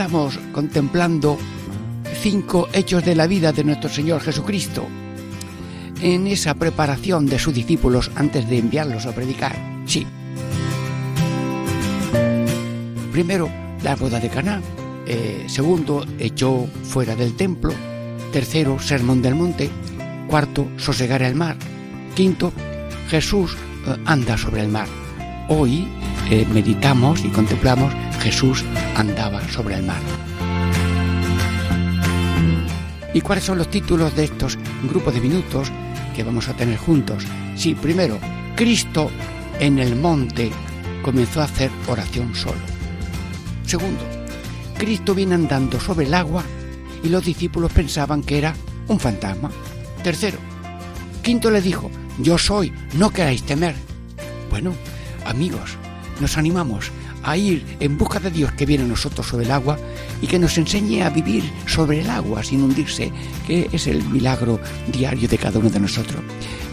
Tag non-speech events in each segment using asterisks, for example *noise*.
Estamos contemplando cinco hechos de la vida de nuestro Señor Jesucristo en esa preparación de sus discípulos antes de enviarlos a predicar. Sí. Primero, la boda de Caná. Eh, segundo, echó fuera del templo. Tercero, sermón del monte. Cuarto, sosegar el mar. Quinto, Jesús eh, anda sobre el mar. Hoy eh, meditamos y contemplamos Jesús andaba sobre el mar. ¿Y cuáles son los títulos de estos grupos de minutos que vamos a tener juntos? Sí, primero, Cristo en el monte comenzó a hacer oración solo. Segundo, Cristo viene andando sobre el agua y los discípulos pensaban que era un fantasma. Tercero, Quinto le dijo, yo soy, no queráis temer. Bueno, amigos, nos animamos a ir en busca de Dios que viene a nosotros sobre el agua y que nos enseñe a vivir sobre el agua sin hundirse, que es el milagro diario de cada uno de nosotros.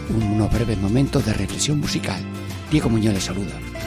Unos breves momentos de reflexión musical. Diego Muñoz le saluda.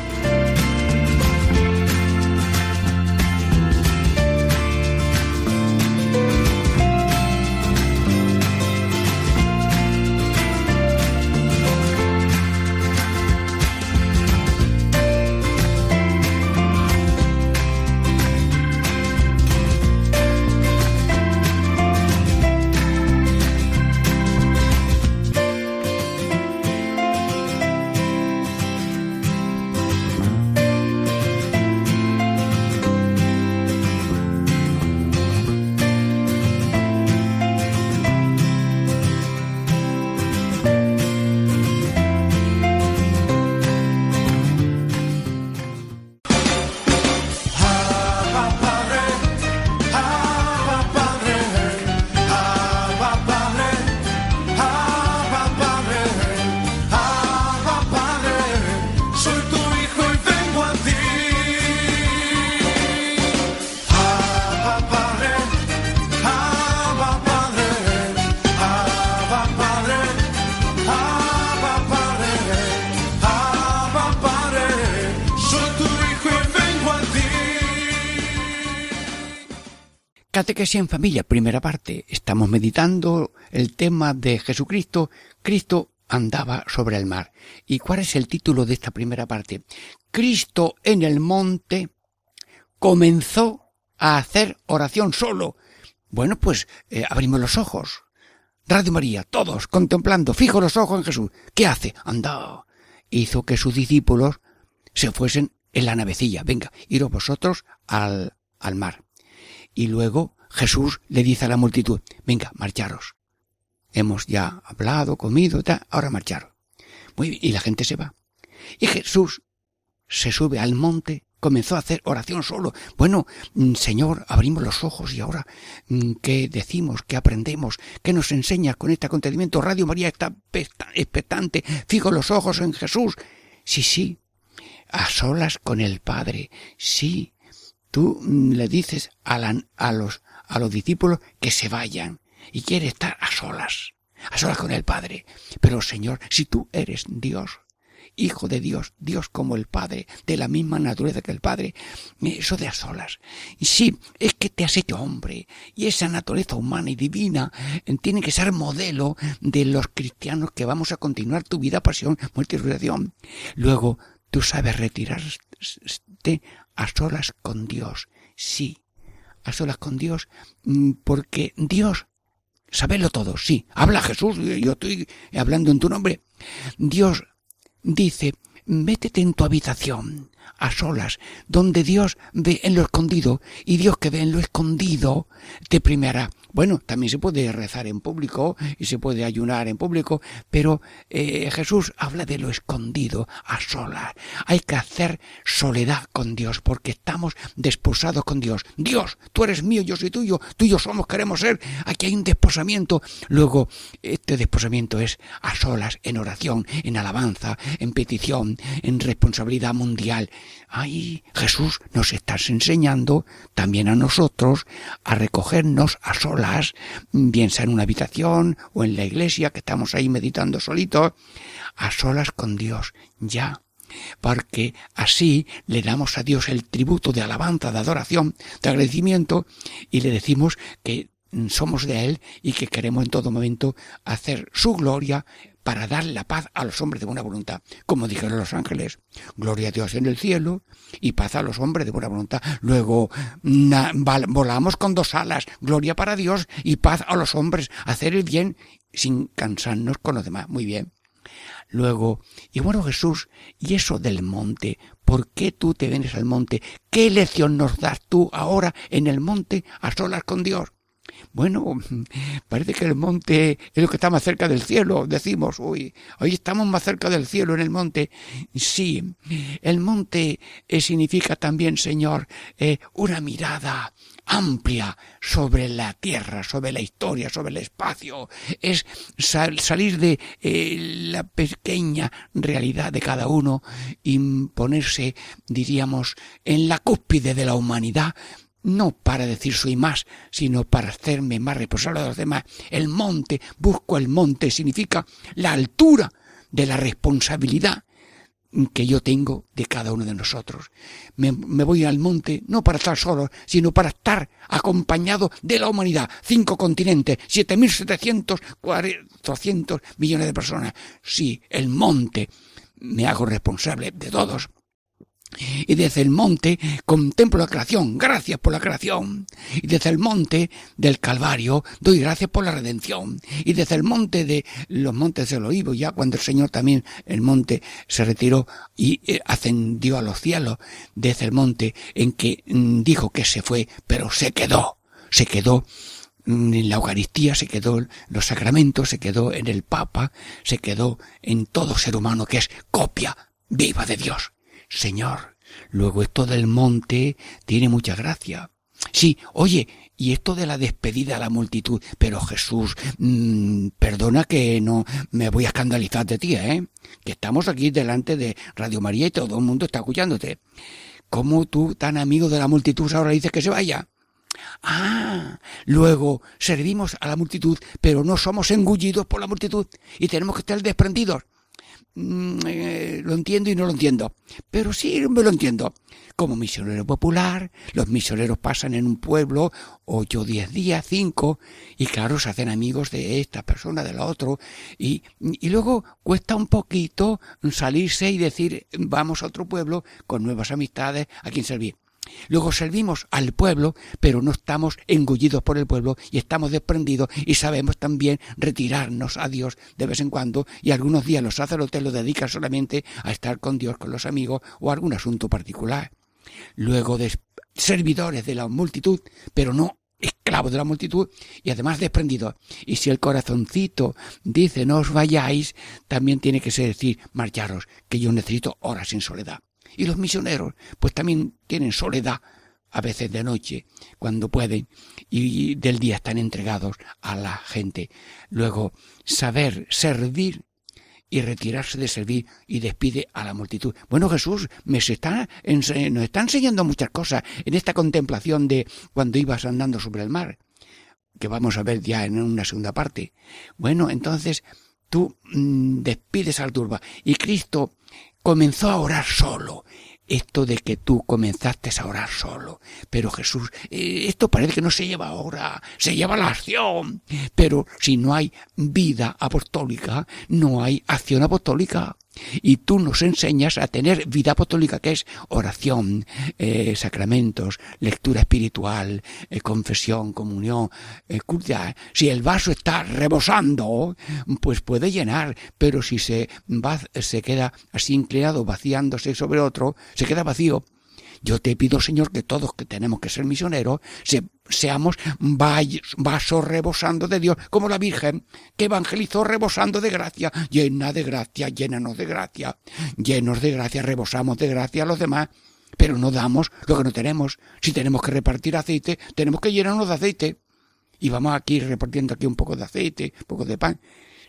Catequesis en familia, primera parte. Estamos meditando el tema de Jesucristo. Cristo andaba sobre el mar. ¿Y cuál es el título de esta primera parte? Cristo en el monte comenzó a hacer oración solo. Bueno, pues eh, abrimos los ojos. Radio María, todos contemplando, fijo los ojos en Jesús. ¿Qué hace? Anda. Hizo que sus discípulos se fuesen en la navecilla. Venga, iros vosotros al, al mar. Y luego Jesús le dice a la multitud, venga, marcharos. Hemos ya hablado, comido, tal, ahora marcharos. Muy bien, y la gente se va. Y Jesús se sube al monte, comenzó a hacer oración solo. Bueno, mm, Señor, abrimos los ojos y ahora, mm, ¿qué decimos? ¿Qué aprendemos? ¿Qué nos enseñas con este acontecimiento? Radio María está expectante, fijo los ojos en Jesús. Sí, sí, a solas con el Padre. Sí, Tú mm, le dices a, a, los, a los discípulos que se vayan y quiere estar a solas, a solas con el Padre. Pero Señor, si tú eres Dios, Hijo de Dios, Dios como el Padre, de la misma naturaleza que el Padre, eso de a solas. Y sí, es que te has hecho hombre, y esa naturaleza humana y divina eh, tiene que ser modelo de los cristianos que vamos a continuar tu vida, pasión, muerte y resurrección. Luego, tú sabes retirarte a solas con Dios. Sí, a solas con Dios, mm, porque Dios, sabedlo todo, sí. Habla Jesús, yo estoy hablando en tu nombre. Dios dice, métete en tu habitación, a solas, donde Dios ve en lo escondido y Dios que ve en lo escondido te premiará. Bueno, también se puede rezar en público y se puede ayunar en público, pero eh, Jesús habla de lo escondido, a solas. Hay que hacer soledad con Dios porque estamos desposados con Dios. Dios, tú eres mío, yo soy tuyo, tú y yo somos, queremos ser. Aquí hay un desposamiento. Luego, este desposamiento es a solas, en oración, en alabanza, en petición, en responsabilidad mundial. Ahí Jesús nos está enseñando también a nosotros a recogernos a solas, bien sea en una habitación o en la iglesia, que estamos ahí meditando solitos, a solas con Dios, ya. Porque así le damos a Dios el tributo de alabanza, de adoración, de agradecimiento, y le decimos que somos de Él y que queremos en todo momento hacer su gloria para dar la paz a los hombres de buena voluntad, como dijeron los ángeles. Gloria a Dios en el cielo y paz a los hombres de buena voluntad. Luego volamos con dos alas, gloria para Dios y paz a los hombres, hacer el bien sin cansarnos con los demás. Muy bien. Luego, y bueno Jesús, y eso del monte, ¿por qué tú te vienes al monte? ¿Qué lección nos das tú ahora en el monte a solas con Dios? Bueno, *laughs* parece que el monte es lo que está más cerca del cielo. Decimos, uy, hoy estamos más cerca del cielo en el monte. Sí, el monte eh, significa también, Señor, eh, una mirada amplia sobre la tierra, sobre la historia, sobre el espacio. Es salir de eh, la pequeña realidad de cada uno y ponerse, diríamos, en la cúspide de la humanidad no para decir soy más, sino para hacerme más responsable de los demás. El monte, busco el monte, significa la altura de la responsabilidad que yo tengo de cada uno de nosotros. Me, voy al monte no para estar solo, sino para estar acompañado de la humanidad. Cinco continentes, siete mil setecientos millones de personas. Sí, el monte. Me hago responsable de todos y desde el monte contemplo la creación, gracias por la creación. Y desde el monte del Calvario doy gracias por la redención. Y desde el monte de los montes del Olivo, ya cuando el Señor también el monte se retiró y eh, ascendió a los cielos, desde el monte en que mm, dijo que se fue, pero se quedó, se quedó mm, en la Eucaristía, se quedó en los sacramentos, se quedó en el Papa, se quedó en todo ser humano que es copia viva de Dios. Señor, luego esto del monte tiene mucha gracia. Sí, oye, y esto de la despedida a la multitud, pero Jesús, mmm, perdona que no me voy a escandalizar de ti, ¿eh? Que estamos aquí delante de Radio María y todo el mundo está escuchándote. ¿Cómo tú, tan amigo de la multitud, ahora dices que se vaya? Ah, luego servimos a la multitud, pero no somos engullidos por la multitud y tenemos que estar desprendidos. Mm, eh, lo entiendo y no lo entiendo. Pero sí me lo entiendo. Como misionero popular, los misioneros pasan en un pueblo ocho, diez días, cinco, y claro, se hacen amigos de esta persona, de la otro, y, y luego cuesta un poquito salirse y decir vamos a otro pueblo con nuevas amistades a quien servir. Luego servimos al pueblo, pero no estamos engullidos por el pueblo y estamos desprendidos y sabemos también retirarnos a Dios de vez en cuando y algunos días los sacerdotes lo dedican solamente a estar con Dios, con los amigos o algún asunto particular. Luego servidores de la multitud, pero no esclavos de la multitud y además desprendidos. Y si el corazoncito dice no os vayáis, también tiene que ser decir marcharos, que yo necesito horas en soledad. Y los misioneros, pues también tienen soledad, a veces de noche, cuando pueden, y del día están entregados a la gente. Luego, saber servir y retirarse de servir y despide a la multitud. Bueno, Jesús me está, nos está enseñando muchas cosas en esta contemplación de cuando ibas andando sobre el mar, que vamos a ver ya en una segunda parte. Bueno, entonces tú mm, despides al turba y Cristo comenzó a orar solo. Esto de que tú comenzaste a orar solo. Pero Jesús, eh, esto parece que no se lleva ahora, se lleva la acción. Pero si no hay vida apostólica, no hay acción apostólica. Y tú nos enseñas a tener vida apostólica, que es oración, eh, sacramentos, lectura espiritual, eh, confesión, comunión, eh, Si el vaso está rebosando, pues puede llenar, pero si se, va, se queda así inclinado, vaciándose sobre otro, se queda vacío. Yo te pido, Señor, que todos que tenemos que ser misioneros, seamos vasos rebosando de Dios, como la Virgen, que evangelizó rebosando de gracia, llena de gracia, llénanos de gracia, llenos de gracia, rebosamos de gracia a los demás, pero no damos lo que no tenemos. Si tenemos que repartir aceite, tenemos que llenarnos de aceite. Y vamos aquí repartiendo aquí un poco de aceite, un poco de pan.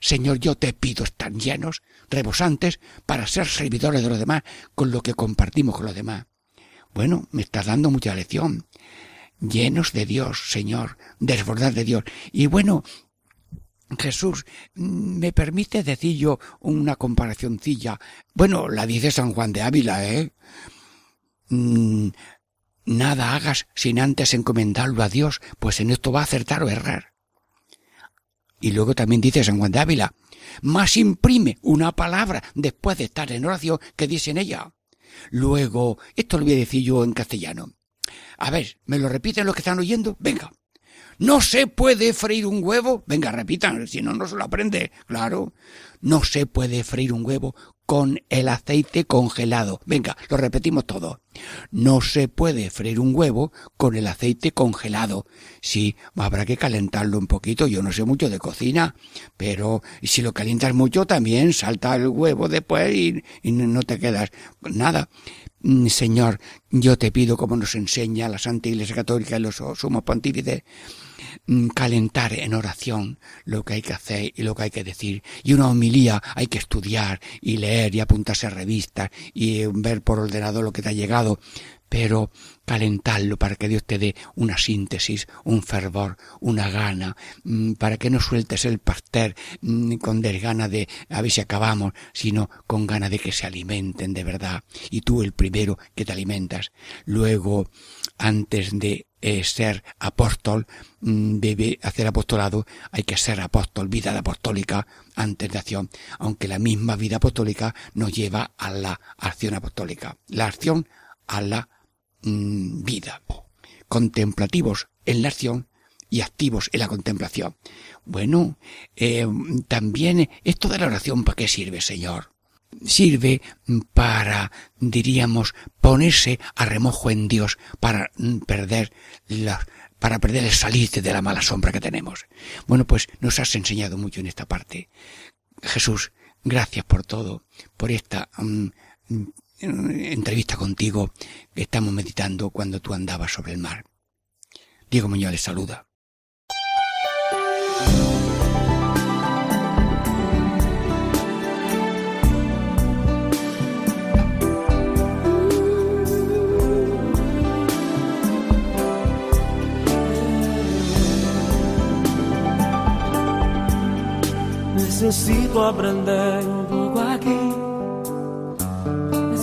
Señor, yo te pido estar llenos, rebosantes, para ser servidores de los demás, con lo que compartimos con los demás. Bueno, me estás dando mucha lección. Llenos de Dios, Señor, desbordar de Dios. Y bueno, Jesús, ¿me permite decir yo una comparacioncilla? Bueno, la dice San Juan de Ávila, ¿eh? Mm, nada hagas sin antes encomendarlo a Dios, pues en esto va a acertar o errar. Y luego también dice San Juan de Ávila, más imprime una palabra después de estar en oración que dice en ella. Luego, esto lo voy a decir yo en castellano. A ver, ¿me lo repiten los que están oyendo? Venga. ¿No se puede freír un huevo? Venga, repitan, si no, no se lo aprende. Claro. No se puede freír un huevo con el aceite congelado. Venga, lo repetimos todo. No se puede freír un huevo con el aceite congelado. Sí, habrá que calentarlo un poquito. Yo no sé mucho de cocina, pero si lo calientas mucho también salta el huevo después y, y no te quedas nada. Mm, Señor, yo te pido, como nos enseña la Santa Iglesia Católica y los sumos pontífices, calentar en oración lo que hay que hacer y lo que hay que decir. Y una homilía hay que estudiar y leer y apuntarse a revistas y ver por ordenador lo que te ha llegado pero calentarlo para que Dios te dé una síntesis, un fervor, una gana, mm, para que no sueltes el pastel mm, con desgana de a ver si acabamos, sino con gana de que se alimenten de verdad, y tú el primero que te alimentas. Luego, antes de eh, ser apóstol, mm, debe hacer apostolado, hay que ser apóstol, vida apostólica antes de acción, aunque la misma vida apostólica nos lleva a la acción apostólica. La acción a la Mm, vida, contemplativos en la acción y activos en la contemplación. Bueno, eh, también esto de la oración, ¿para qué sirve, Señor? Sirve para, diríamos, ponerse a remojo en Dios para mm, perder la, para perder el salirte de la mala sombra que tenemos. Bueno, pues nos has enseñado mucho en esta parte. Jesús, gracias por todo, por esta mm, entrevista contigo que estamos meditando cuando tú andabas sobre el mar. Diego Muñoz les saluda. Necesito aprender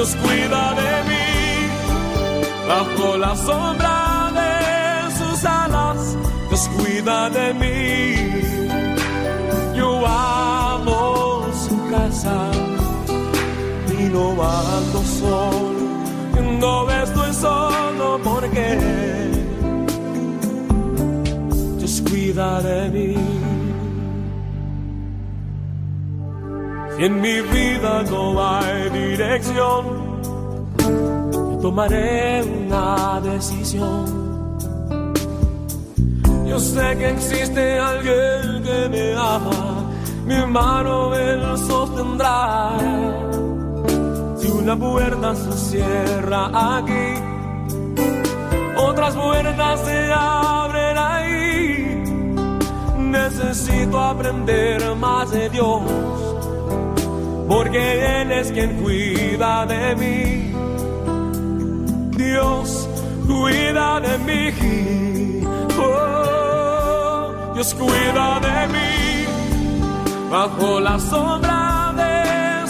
Dios cuida de mí bajo la sombra de sus alas. Dios cuida de mí. Yo amo su casa y no ando solo. No estoy solo porque Dios cuida de mí. en mi vida no hay dirección, tomaré una decisión. Yo sé que existe alguien que me ama, mi mano él sostendrá. Si una puerta se cierra aquí, otras puertas se abren ahí. Necesito aprender más de Dios porque Él es quien cuida de mí. Dios cuida de mí. Oh, Dios cuida de mí. Bajo la sombra de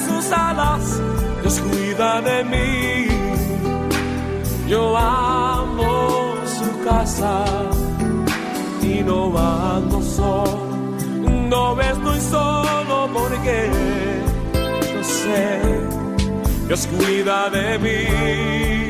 sus alas, Dios cuida de mí. Yo amo su casa y no ando solo. No estoy solo porque Dios cuida de mí.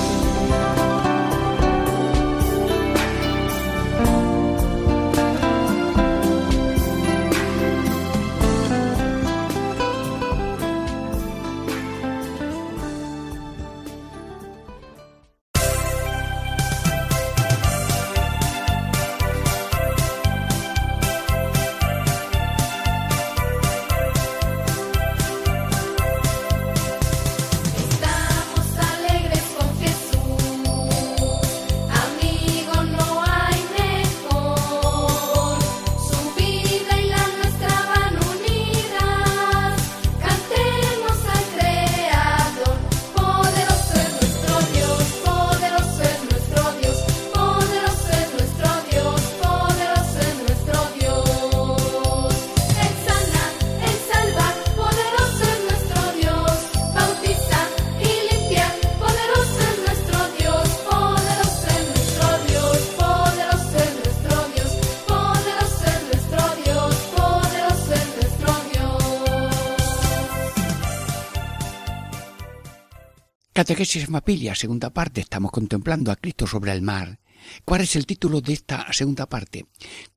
Catequesis Mapilia, segunda parte. Estamos contemplando a Cristo sobre el mar. ¿Cuál es el título de esta segunda parte?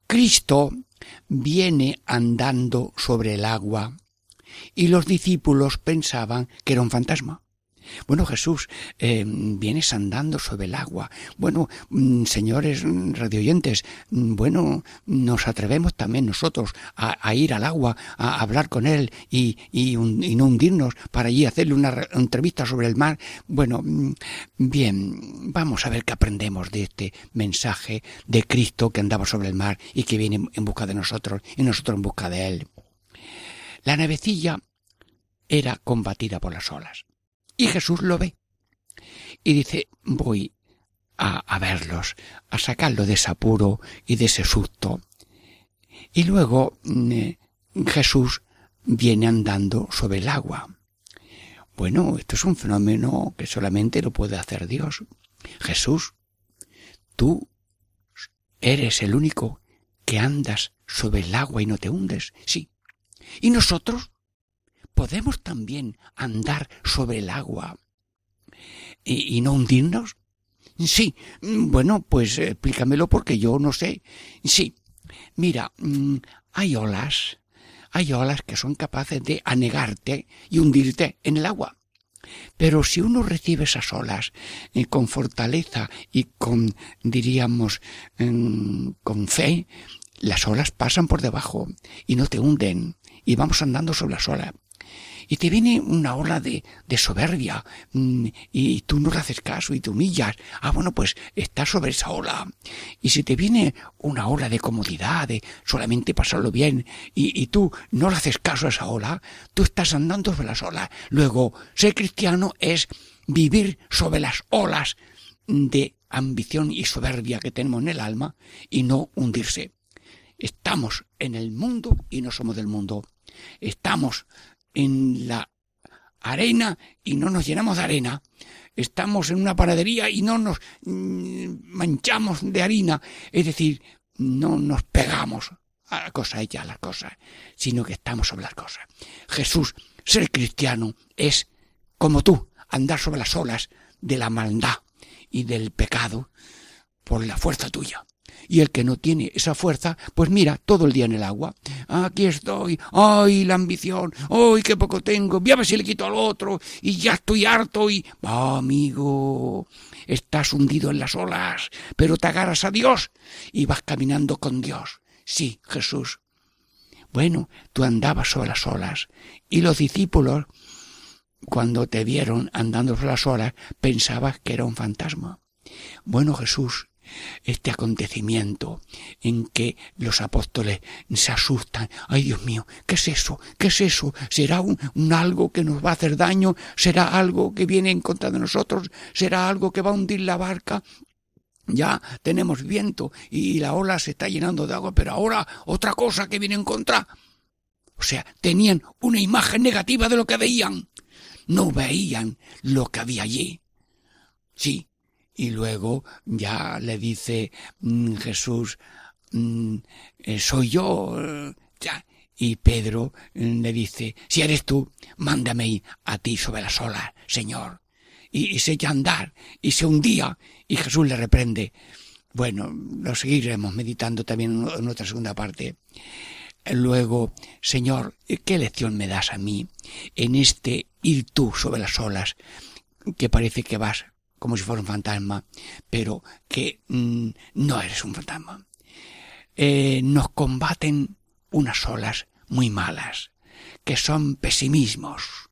Cristo viene andando sobre el agua y los discípulos pensaban que era un fantasma. Bueno, Jesús, eh, vienes andando sobre el agua. Bueno, mm, señores radioyentes, mm, bueno, nos atrevemos también nosotros a, ir al agua, a hablar con Él y, y, no hundirnos para allí hacerle una entrevista sobre el mar. Bueno, mm, bien, vamos a ver qué aprendemos de este mensaje de Cristo que andaba sobre el mar y que viene en busca de nosotros y nosotros en busca de Él. La navecilla era combatida por las olas. Y Jesús lo ve. Y dice, voy a, verlos, a sacarlo de ese apuro y de ese susto. Y luego mm, Jesús viene andando sobre el agua. Bueno, esto es un fenómeno que solamente lo puede hacer Dios. Jesús, tú eres el único que andas sobre el agua y no te hundes. Sí. ¿Y nosotros? ¿Podemos también andar sobre el agua y, no hundirnos? Sí. Bueno, pues explícamelo porque yo no sé. Sí. Mira, mm, hay olas, hay olas que son capaces de anegarte y hundirte en el agua. Pero si uno recibe esas olas eh, con fortaleza y con, diríamos, mm, con fe, las olas pasan por debajo y no te hunden y vamos andando sobre las olas y te viene una ola de, de soberbia mm, y tú no le haces caso y te humillas. Ah, bueno, pues estás sobre esa ola. Y si te viene una ola de comodidad, de solamente pasarlo bien, y, y tú no le haces caso a esa ola, tú estás andando sobre las olas. Luego, ser cristiano es vivir sobre las olas de ambición y soberbia que tenemos en el alma y no hundirse. Estamos en el mundo y no somos del mundo. Estamos en la arena y no nos llenamos de arena. Estamos en una panadería y no nos mm, manchamos de harina. Es decir, no nos pegamos a la cosa hecha a las cosas, sino que estamos sobre las cosas. Jesús, ser cristiano, es como tú, andar sobre las olas de la maldad y del pecado por la fuerza tuya. Y el que no tiene esa fuerza, pues mira, todo el día en el agua. Aquí estoy, ay, la ambición, ay, qué poco tengo, voy a ver si le quito al otro, y ya estoy harto, y... Ah, amigo, estás hundido en las olas, pero te agarras a Dios y vas caminando con Dios. Sí, Jesús. Bueno, tú andabas sobre las olas, y los discípulos, cuando te vieron andando sobre las olas, pensabas que era un fantasma. Bueno, Jesús, este acontecimiento en que los apóstoles se asustan. Ay, Dios mío, ¿qué es eso? ¿Qué es eso? ¿Será un, algo que nos va a hacer daño? ¿Será algo que viene en contra de nosotros? ¿Será algo que va a hundir la barca? Ya tenemos viento y la ola se está llenando de agua, pero ahora otra cosa que viene en contra. O sea, tenían una imagen negativa de lo que veían. No veían lo que había allí. Sí, y luego ya le dice mm, Jesús, mm, eh, soy yo. Eh, ya. Y Pedro mm, le dice, si eres tú, mándame a ti sobre las olas, Señor. Y, se echa a andar, y se hundía, y Jesús le reprende. Bueno, lo seguiremos meditando también en otra segunda parte. Luego, Señor, ¿qué lección me das a mí en este ir tú sobre las olas que parece que vas como si fuera un fantasma, pero que mm, no eres un fantasma. Eh, nos combaten unas olas muy malas, que son pesimismos.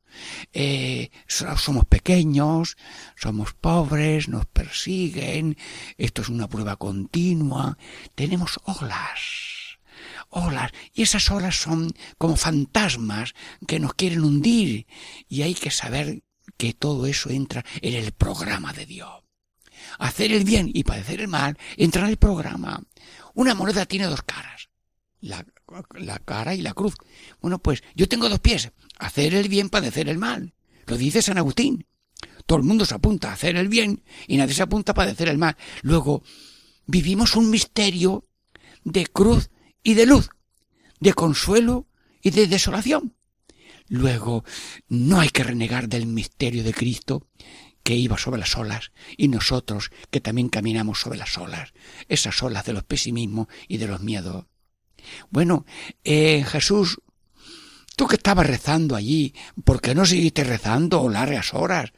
Eh, somos pequeños, somos pobres, nos persiguen, esto es una prueba continua, tenemos olas, olas, y esas olas son como fantasmas que nos quieren hundir, y hay que saber que todo eso entra en el programa de Dios. Hacer el bien y padecer el mal entra en el programa. Una moneda tiene dos caras, la, cara y la cruz. Bueno, pues yo tengo dos pies, hacer el bien, padecer el mal. Lo dice San Agustín. Todo el mundo se apunta a hacer el bien y nadie se apunta a padecer el mal. Luego, vivimos un misterio de cruz y de luz, de consuelo y de desolación. Luego, no hay que renegar del misterio de Cristo que iba sobre las olas y nosotros que también caminamos sobre las olas, esas olas de los pesimismos y de los miedos. Bueno, eh, Jesús, tú que estabas rezando allí, ¿por qué no seguiste rezando largas horas?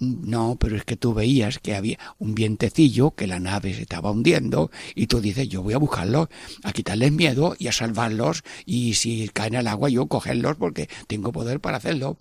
No, pero es que tú veías que había un vientecillo, que la nave se estaba hundiendo, y tú dices, yo voy a buscarlos, a quitarles miedo y a salvarlos, y si caen al agua yo cogerlos porque tengo poder para hacerlo.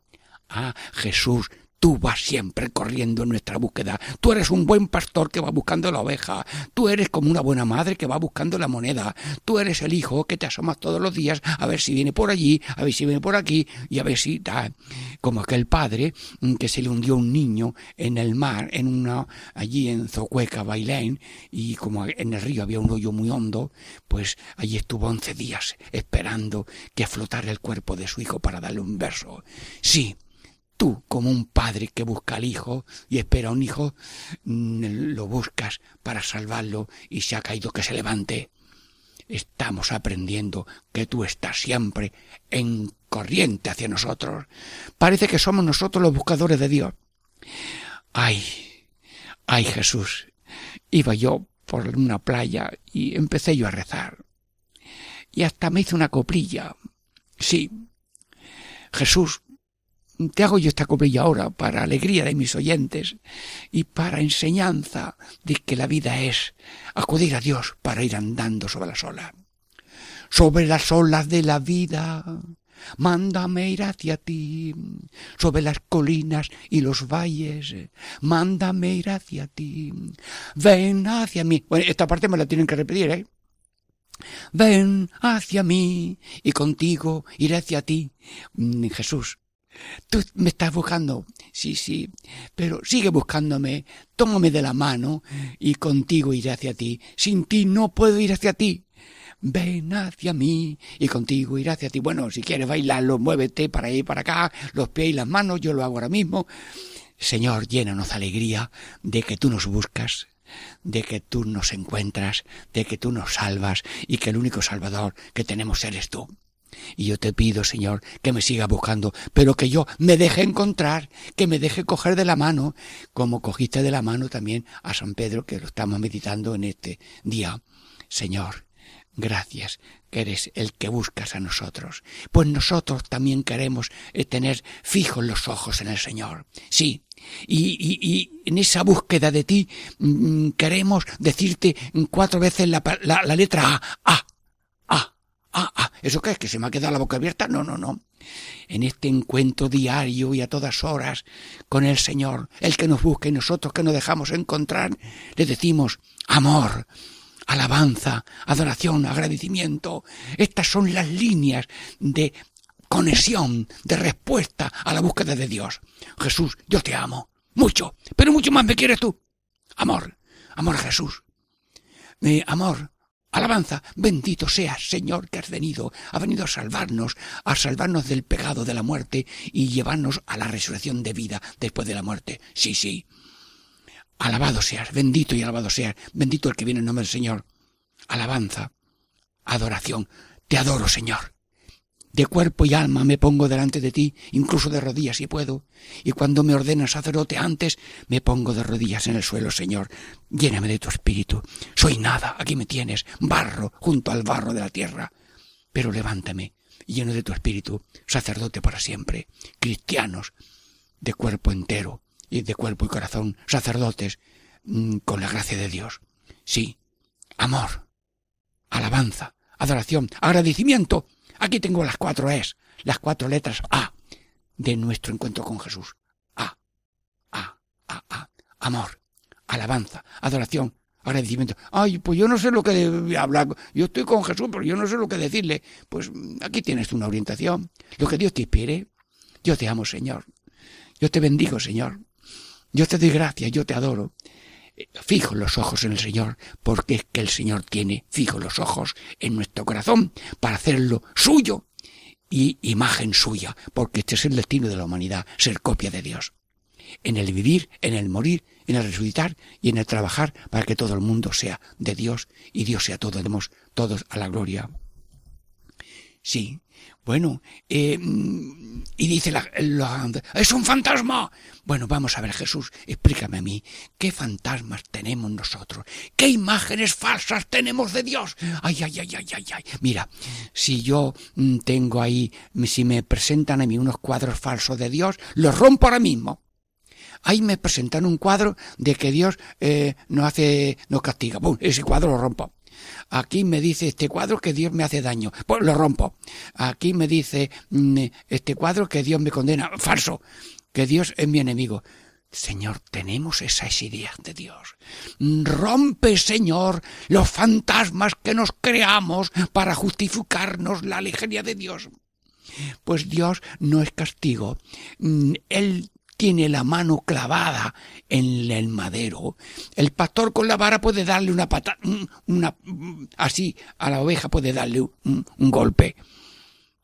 Ah, Jesús, Tú vas siempre corriendo en nuestra búsqueda. Tú eres un buen pastor que va buscando la oveja. Tú eres como una buena madre que va buscando la moneda. Tú eres el hijo que te asomas todos los días a ver si viene por allí, a ver si viene por aquí y a ver si da. Como aquel padre mm, que se le hundió un niño en el mar, en una, allí en Zocueca, Bailén, y como en el río había un hoyo muy hondo, pues allí estuvo once días esperando que flotara el cuerpo de su hijo para darle un verso. Sí, Tú, como un padre que busca al hijo y espera a un hijo, mm, lo buscas para salvarlo y se ha caído que se levante. Estamos aprendiendo que tú estás siempre en corriente hacia nosotros. Parece que somos nosotros los buscadores de Dios. Ay, ay Jesús. Iba yo por una playa y empecé yo a rezar. Y hasta me hice una coplilla. Sí. Jesús, te hago yo esta coplilla ahora para alegría de mis oyentes y para enseñanza de que la vida es acudir a Dios para ir andando sobre las olas. Sobre las olas de la vida, mándame ir hacia ti, sobre las colinas y los valles, mándame ir hacia ti, ven hacia mí. Bueno, esta parte me la tienen que repetir, ¿eh? Ven hacia mí y contigo iré hacia ti. Mm, Jesús, Tú me estás buscando. Sí, sí, pero sigue buscándome. Tómame de la mano y contigo iré hacia ti. Sin ti no puedo ir hacia ti. ven hacia mí y contigo iré hacia ti. Bueno, si quieres bailarlo, muévete para ahí para acá, los pies y las manos, yo lo hago ahora mismo. Señor, llénanos de alegría de que tú nos buscas, de que tú nos encuentras, de que tú nos salvas y que el único Salvador que tenemos eres tú. Y yo te pido, Señor, que me siga buscando, pero que yo me deje encontrar, que me deje coger de la mano, como cogiste de la mano también a San Pedro, que lo estamos meditando en este día. Señor, gracias, que eres el que buscas a nosotros. Pues nosotros también queremos eh, tener fijos los ojos en el Señor. Sí, y, y, en esa búsqueda de ti mm, queremos decirte cuatro veces la, la, la letra A, A, A, A, A. ¿Eso qué es? ¿Que se me ha quedado la boca abierta? No, no, no. En este encuentro diario y a todas horas con el Señor, el que nos busca y nosotros que nos dejamos encontrar, le decimos amor, alabanza, adoración, agradecimiento. Estas son las líneas de conexión, de respuesta a la búsqueda de Dios. Jesús, yo te amo. Mucho, pero mucho más me quieres tú. Amor, amor a Jesús. Eh, amor, alabanza, bendito seas, Señor, que has venido, ha venido a salvarnos, a salvarnos del pecado, de la muerte y llevarnos a la resurrección de vida después de la muerte. Sí, sí, Alabado seas, bendito y alabado seas, bendito el que viene en nombre del Señor. Alabanza, adoración, te adoro, Señor. De cuerpo y alma me pongo delante de ti, incluso de rodillas si puedo, y cuando me ordenas sacerdote antes, me pongo de rodillas en el suelo, Señor. Lléname de tu espíritu. Soy nada, aquí me tienes, barro junto al barro de la tierra. Pero levántame, lleno de tu espíritu, sacerdote para siempre, cristianos, de cuerpo entero, y de cuerpo y corazón, sacerdotes, mm, con la gracia de Dios. Sí, amor, alabanza, adoración, agradecimiento. Aquí tengo las cuatro es, las cuatro letras A de nuestro encuentro con Jesús. A, A, A, A, amor, alabanza, adoración, agradecimiento. Ay, pues yo no sé lo que hablar. Yo estoy con Jesús, pero yo no sé lo que decirle. Pues mm, aquí tienes una orientación. Lo que Dios te inspire. Yo te amo, Señor. Yo te bendigo, Señor. Yo te doy gracias, yo te adoro. Fijo los ojos en el Señor, porque es que el Señor tiene fijo los ojos en nuestro corazón para hacerlo suyo y imagen suya, porque este es el destino de la humanidad, ser copia de Dios. En el vivir, en el morir, en el resucitar y en el trabajar para que todo el mundo sea de Dios y Dios sea todo, demos todos a la gloria. Sí, bueno, eh, y dice la, es un fantasma. Bueno, vamos a ver, Jesús, explícame a mí, ¿qué fantasmas tenemos nosotros? ¿Qué imágenes falsas tenemos de Dios? Ay, ay, ay, ay, ay, ay. Mira, si yo mm, tengo ahí, si me presentan a mí unos cuadros falsos de Dios, los rompo ahora mismo. Ahí me presentan un cuadro de que Dios eh, nos hace, nos castiga. ¡Bum! Ese cuadro lo rompo. Aquí me dice este cuadro que Dios me hace daño. Pues lo rompo. Aquí me dice mm, este cuadro que Dios me condena. Falso. Que Dios es mi enemigo. Señor, tenemos esas ideas de Dios. Rompe, Señor, los fantasmas que nos creamos para justificarnos la alegría de Dios. Pues Dios no es castigo. Mm, él tiene la mano clavada en el madero, el pastor con la vara puede darle una patada, una, así a la oveja puede darle un, golpe.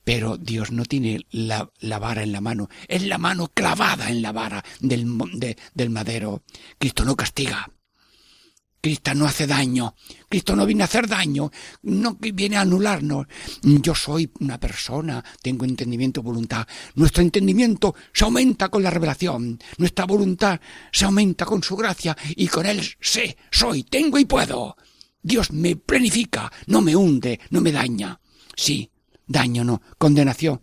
Pero Dios no tiene la, vara en la mano, es la mano clavada en la vara del, del madero. Cristo no castiga. Cristo no hace daño. Cristo no viene a hacer daño, no viene a anularnos. Yo soy una persona, tengo entendimiento, voluntad. Nuestro entendimiento se aumenta con la revelación. Nuestra voluntad se aumenta con su gracia y con él sé, soy, tengo y puedo. Dios me planifica, no me hunde, no me daña. Sí, daño no, condenación.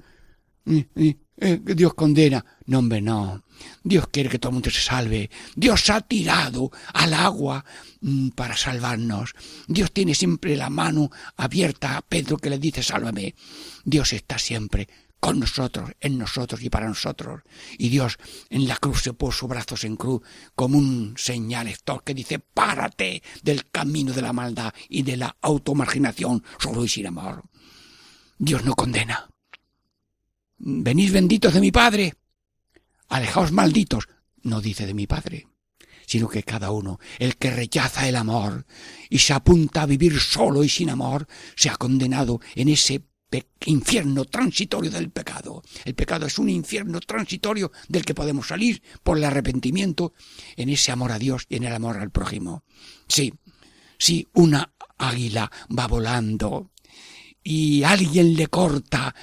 Eh, Dios condena. No, hombre, no. Dios quiere que todo el mundo se salve. Dios ha tirado al agua mm, para salvarnos. Dios tiene siempre la mano abierta a Pedro que le dice sálvame. Dios está siempre con nosotros, en nosotros y para nosotros. Y Dios en la cruz se puso brazos en cruz como un señal que dice párate del camino de la maldad y de la automarginación solo y sin amor. Dios no condena. Venid benditos de mi Padre. Alejaos malditos. No dice de mi Padre. sino que cada uno, el que rechaza el amor y se apunta a vivir solo y sin amor, se ha condenado en ese infierno transitorio del pecado. El pecado es un infierno transitorio del que podemos salir por el arrepentimiento en ese amor a Dios y en el amor al prójimo. Sí, si una águila va volando y alguien le corta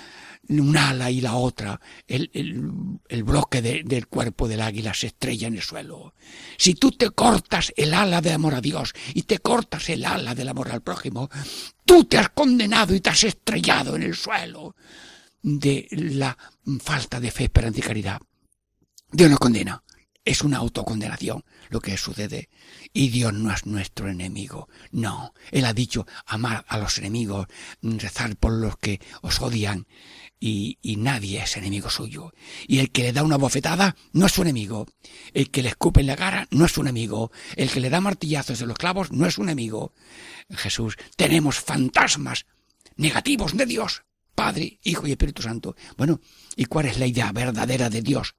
un ala y la otra, el, el, bloque del cuerpo del águila se estrella en el suelo. Si tú te cortas el ala de amor a Dios y te cortas el ala del amor al prójimo, tú te has condenado y te has estrellado en el suelo de la falta de fe, esperanza y caridad. Dios nos condena. Es una autocondenación lo que sucede. Y Dios no es nuestro enemigo. No. Él ha dicho amar a los enemigos, rezar por los que os odian y, nadie es enemigo suyo. Y el que le da una bofetada no es su enemigo. El que le escupe en la cara no es su enemigo. El que le da martillazos de los clavos no es un enemigo. Jesús, tenemos fantasmas negativos de Dios, Padre, Hijo y Espíritu Santo. Bueno, ¿y cuál es la idea verdadera de Dios?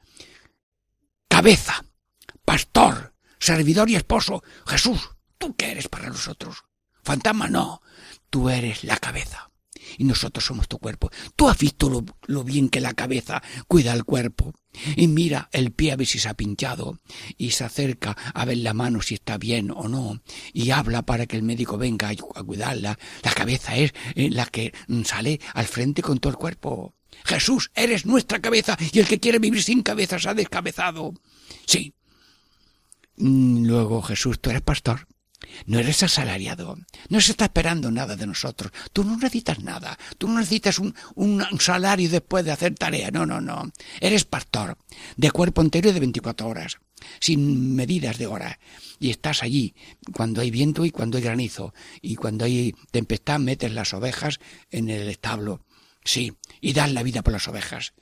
Cabeza, pastor, servidor y esposo. Jesús, ¿tú qué eres para nosotros? Fantasma no, tú eres la cabeza y nosotros somos tu cuerpo. Tú has visto lo, bien que la cabeza cuida al cuerpo. Y mira el pie a ver si se ha pinchado y se acerca a ver la mano si está bien o no y habla para que el médico venga a cuidarla. La cabeza es eh, la que sale al frente con todo el cuerpo. Jesús, eres nuestra cabeza y el que quiere vivir sin cabeza se ha descabezado. Sí. Mm, luego Jesús, tú eres pastor. No eres asalariado, no se está esperando nada de nosotros. Tú no necesitas nada, tú no necesitas un, un salario después de hacer tarea, no, no, no. Eres pastor, de cuerpo entero y de 24 horas, sin medidas de hora. Y estás allí cuando hay viento y cuando hay granizo, y cuando hay tempestad metes las ovejas en el establo. Sí, y das la vida por las ovejas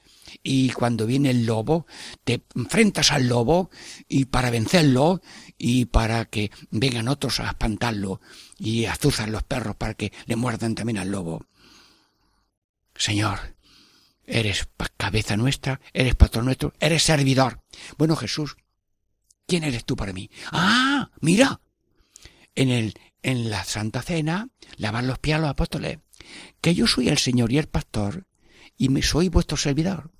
y cuando viene el lobo, te enfrentas al lobo y para vencerlo y para que vengan otros a espantarlo y azuzan los perros para que le muerdan también al lobo. Señor, eres cabeza nuestra, eres patrón nuestro, eres servidor. Bueno, Jesús, ¿quién eres tú para mí? Ah, mira, en el en la Santa Cena lavan los pies a los apóstoles, que yo soy el Señor y el pastor y me soy vuestro servidor.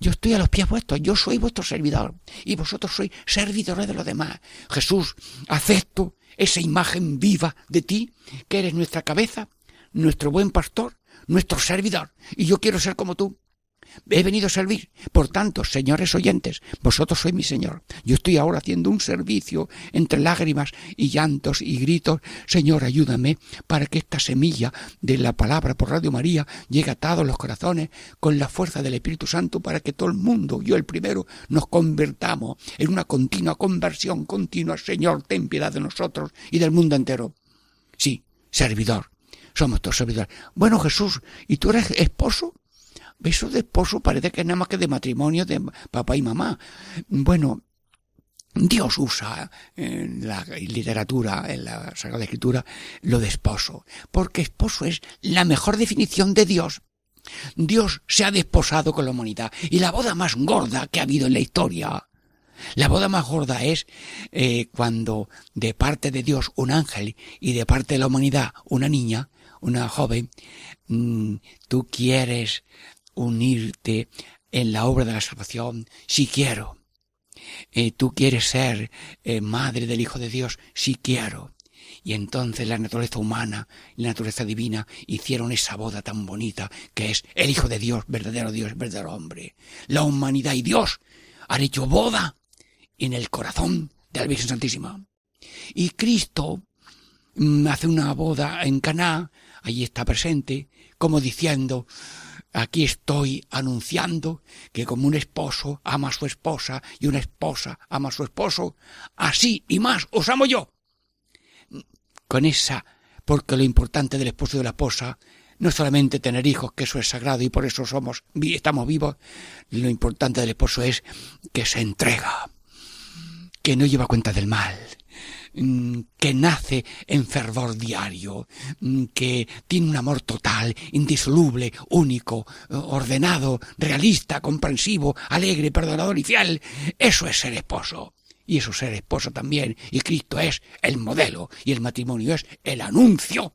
Yo estoy a los pies vuestros, yo soy vuestro servidor y vosotros sois servidores de los demás. Jesús, acepto esa imagen viva de ti, que eres nuestra cabeza, nuestro buen pastor, nuestro servidor, y yo quiero ser como tú. He venido a servir. Por tanto, señores oyentes, vosotros sois mi Señor. Yo estoy ahora haciendo un servicio entre lágrimas y llantos y gritos. Señor, ayúdame para que esta semilla de la palabra por Radio María llegue a todos los corazones con la fuerza del Espíritu Santo para que todo el mundo, yo el primero, nos convertamos en una continua conversión continua. Señor, ten piedad de nosotros y del mundo entero. Sí, servidor. Somos todos servidores. Bueno, Jesús, ¿y tú eres esposo? Eso de esposo parece que es nada más que de matrimonio de papá y mamá. Bueno, Dios usa en la literatura, en la Sagrada Escritura, lo de esposo, porque esposo es la mejor definición de Dios. Dios se ha desposado con la humanidad y la boda más gorda que ha habido en la historia. La boda más gorda es eh, cuando de parte de Dios un ángel y de parte de la humanidad una niña, una joven, mm, tú quieres unirte en la obra de la salvación, si quiero. Eh, tú quieres ser eh, madre del Hijo de Dios, si quiero. Y entonces la naturaleza humana y la naturaleza divina hicieron esa boda tan bonita que es el Hijo de Dios, verdadero Dios, verdadero hombre. La humanidad y Dios han hecho boda en el corazón de la Virgen Santísima. Y Cristo mm, hace una boda en Caná, allí está presente, como diciendo, Aquí estoy anunciando que como un esposo ama a su esposa y una esposa ama a su esposo, así y más os amo yo. Con esa, porque lo importante del esposo y de la esposa no es solamente tener hijos, que eso es sagrado y por eso somos, estamos vivos, lo importante del esposo es que se entrega, que no lleva cuenta del mal, que nace en fervor diario, mm, que tiene un amor total, indisoluble, único, ordenado, realista, comprensivo, alegre, perdonador y fiel. Eso es ser esposo. y eso ser esposo también, y Cristo es el modelo, y el matrimonio es el anuncio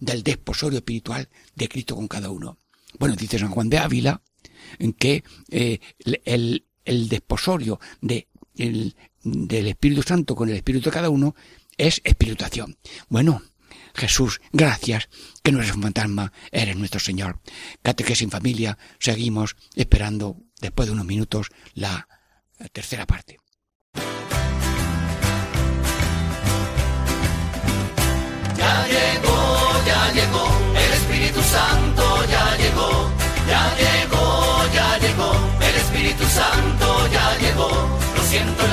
del desposorio espiritual de Cristo con cada uno. Bueno, dice San Juan de Ávila que eh, el, el, desposorio de, el, del Espíritu Santo con el Espíritu de cada uno es espirituación. Bueno, Jesús, gracias, que no eres un fantasma, eres nuestro Señor. Catequesis en familia, seguimos esperando, después de unos minutos, la tercera parte. Ya llegó,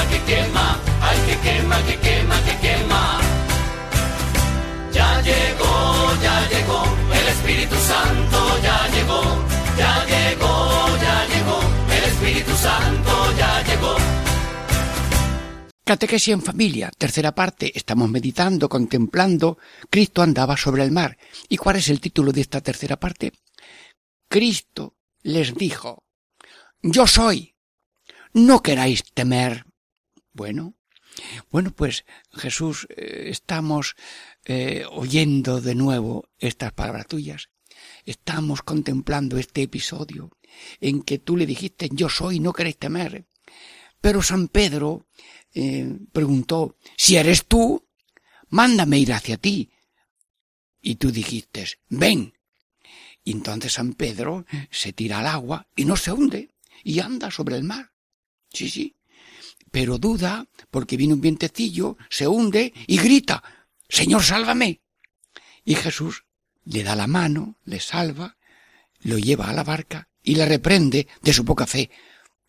quema, que quema, ay, que quema, que quema, que quema. Ya llegó, ya llegó, el Espíritu Santo ya llegó, ya llegó, ya llegó, el Espíritu Santo ya llegó. Catequesis en familia, tercera parte, estamos meditando, contemplando, Cristo andaba sobre el mar. ¿Y cuál es el título de esta tercera parte? Cristo les dijo, yo soy, no queráis temer. Bueno, bueno, pues Jesús, eh, estamos eh, oyendo de nuevo estas palabras tuyas. Estamos contemplando este episodio en que tú le dijiste, yo soy, no queréis temer. Pero San Pedro eh, preguntó, si eres tú, mándame ir hacia ti. Y tú dijiste, ven. Y entonces San Pedro se tira al agua y no se hunde y anda sobre el mar. Sí, sí. Pero duda porque viene un vientecillo, se hunde y grita, Señor, sálvame. Y Jesús le da la mano, le salva, lo lleva a la barca y le reprende de su poca fe.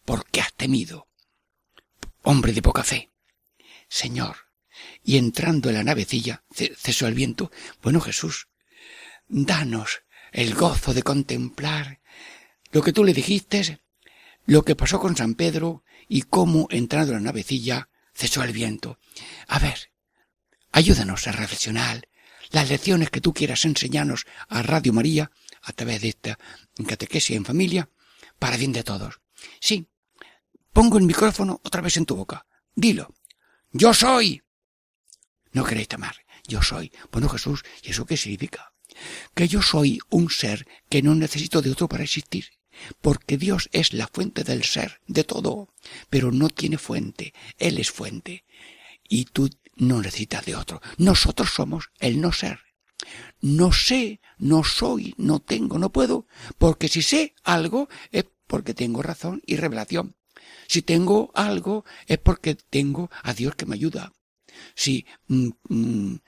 ¿Por qué has temido? Hombre de poca fe. Señor. Y entrando en la navecilla, ce- cesó el viento. Bueno, Jesús, danos el gozo de contemplar lo que tú le dijiste, lo que pasó con San Pedro y cómo entrando en la navecilla cesó el viento. A ver, ayúdanos a reflexionar las lecciones que tú quieras enseñarnos a Radio María a través de esta catequesis en familia para bien de todos. Sí, pongo el micrófono otra vez en tu boca. Dilo. Yo soy. No queréis tomar. Yo soy. Bueno, Jesús, ¿y eso qué significa? Que yo soy un ser que no necesito de otro para existir. Porque Dios es la fuente del ser, de todo. Pero no tiene fuente. Él es fuente. Y tú no necesitas de otro. Nosotros somos el no ser. No sé, no soy, no tengo, no puedo. Porque si sé algo es porque tengo razón y revelación. Si tengo algo es porque tengo a Dios que me ayuda. Si mm, mm,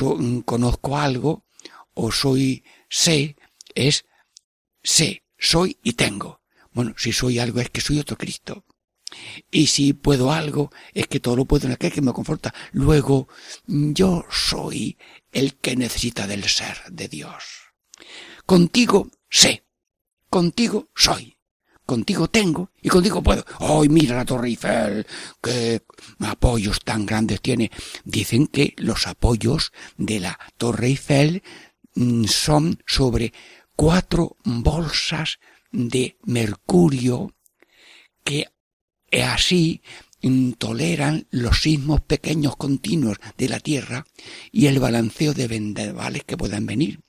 mm, conozco algo o soy sé, es sé, soy y tengo. Bueno, si soy algo es que soy otro Cristo. Y si puedo algo es que todo lo puedo en aquel que me conforta. Luego, mm, yo soy el que necesita del ser de Dios. Contigo sé, contigo soy. Contigo tengo y contigo puedo. ¡Ay, mira la Torre Eiffel! ¡Qué apoyos tan grandes tiene! Dicen que los apoyos de la Torre Eiffel mm, son sobre cuatro bolsas de mercurio que así toleran los sismos pequeños continuos de la Tierra y el balanceo de vendavales que puedan venir.